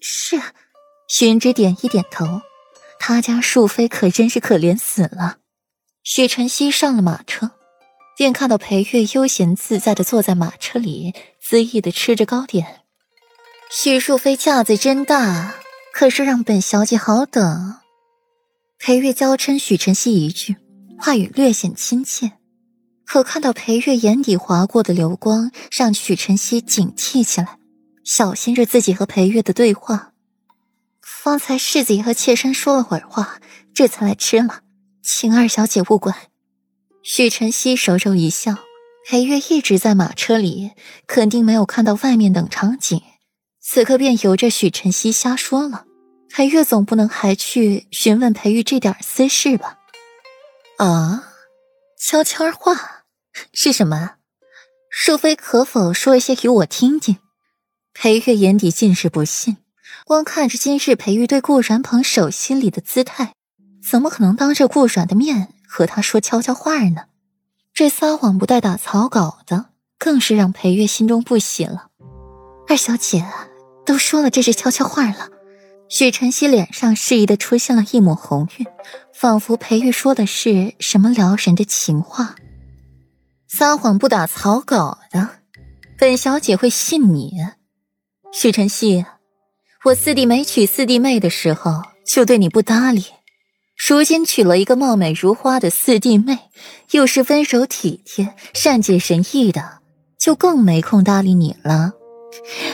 是。荀之点一点头。他家淑妃可真是可怜死了。许晨曦上了马车，便看到裴月悠闲自在的坐在马车里，恣意的吃着糕点。许淑妃架子真大，可是让本小姐好等。裴月娇嗔许晨曦一句，话语略显亲切，可看到裴月眼底划过的流光，让许晨曦警惕起来，小心着自己和裴月的对话。方才世子爷和妾身说了会儿话，这才来吃了，请二小姐勿怪。许晨曦手肘一笑，裴月一直在马车里，肯定没有看到外面等场景，此刻便由着许晨曦瞎说了。裴月总不能还去询问裴玉这点私事吧？啊，悄悄话是什么？淑妃可否说一些与我听听？裴月眼底尽是不信，光看着今日裴玉对顾然捧手心里的姿态，怎么可能当着顾阮的面和他说悄悄话呢？这撒谎不带打草稿的，更是让裴月心中不喜了。二小姐都说了这是悄悄话了。许晨曦脸上适宜的出现了一抹红晕，仿佛裴玉说的是什么撩人的情话。撒谎不打草稿的，本小姐会信你？许晨曦，我四弟没娶四弟妹的时候就对你不搭理，如今娶了一个貌美如花的四弟妹，又是温柔体贴、善解人意的，就更没空搭理你了，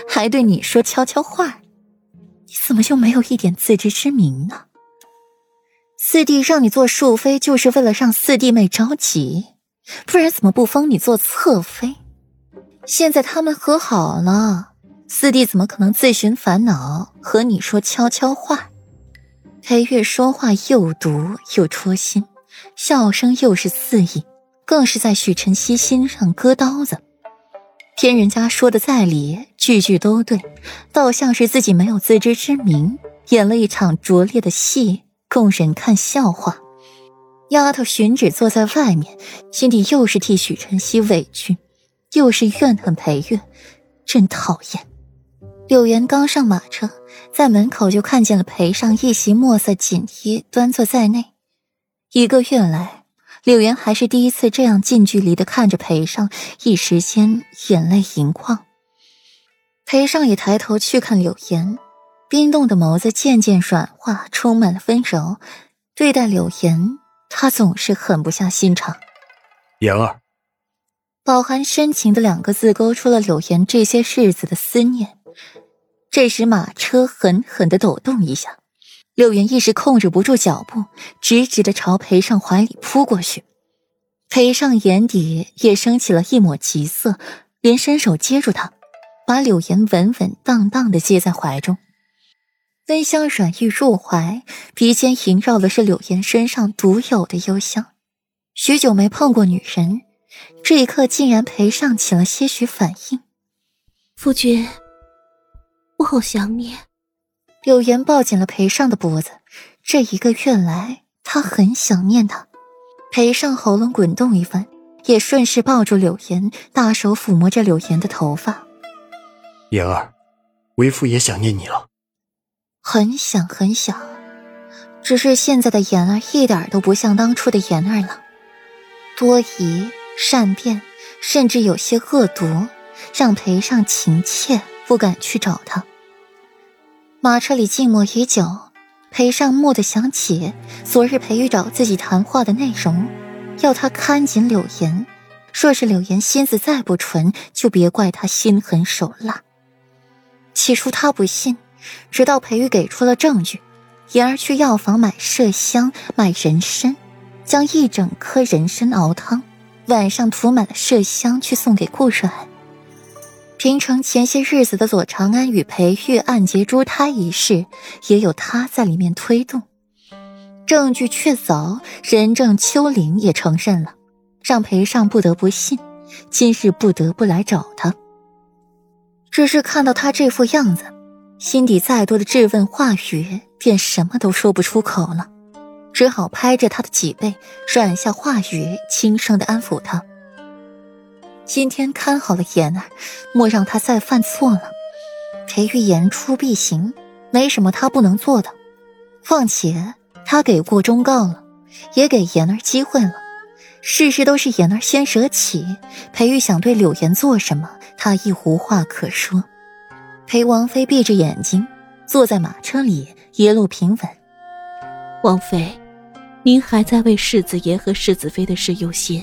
还对你说悄悄话。你怎么就没有一点自知之明呢？四弟让你做庶妃，就是为了让四弟妹着急，不然怎么不封你做侧妃？现在他们和好了，四弟怎么可能自寻烦恼和你说悄悄话？裴月说话又毒又戳心，笑声又是肆意，更是在许晨曦心上割刀子。偏人家说的在理，句句都对，倒像是自己没有自知之明，演了一场拙劣的戏，供人看笑话。丫头寻旨坐在外面，心底又是替许晨曦委屈，又是怨恨裴月，真讨厌。柳岩刚上马车，在门口就看见了裴尚一袭墨色锦衣端坐在内，一个月来。柳岩还是第一次这样近距离的看着裴尚，一时间眼泪盈眶。裴尚也抬头去看柳岩，冰冻的眸子渐渐软化，充满了温柔。对待柳岩，他总是狠不下心肠。言儿，饱含深情的两个字勾出了柳岩这些日子的思念。这时马车狠狠的抖动一下。柳岩一时控制不住脚步，直直的朝裴尚怀里扑过去。裴尚眼底也升起了一抹急色，连伸手接住他，把柳岩稳稳当当的接在怀中。温香软玉入怀，鼻尖萦绕的是柳岩身上独有的幽香。许久没碰过女人，这一刻竟然裴尚起了些许反应。夫君，我好想你。柳岩抱紧了裴尚的脖子，这一个月来，他很想念他。裴尚喉咙滚动一番，也顺势抱住柳岩，大手抚摸着柳岩的头发。言儿，为父也想念你了，很想很想。只是现在的言儿一点都不像当初的言儿了，多疑、善变，甚至有些恶毒，让裴尚情切，不敢去找他。马车里静默已久，裴尚蓦地想起昨日裴玉找自己谈话的内容，要他看紧柳岩。若是柳岩心思再不纯，就别怪他心狠手辣。起初他不信，直到裴玉给出了证据，言儿去药房买麝香、买人参，将一整颗人参熬汤，晚上涂满了麝香去送给顾阮。平城前些日子的左长安与裴玉暗结珠胎一事，也有他在里面推动，证据确凿，人证秋玲也承认了，让裴尚不得不信，今日不得不来找他。只是看到他这副样子，心底再多的质问话语，便什么都说不出口了，只好拍着他的脊背，软下话语，轻声的安抚他。今天看好了言儿，莫让他再犯错了。裴玉言出必行，没什么他不能做的。况且他给过忠告了，也给言儿机会了。事事都是言儿先舍起，裴玉想对柳岩做什么，他亦无话可说。裴王妃闭着眼睛坐在马车里，一路平稳。王妃，您还在为世子爷和世子妃的事忧心。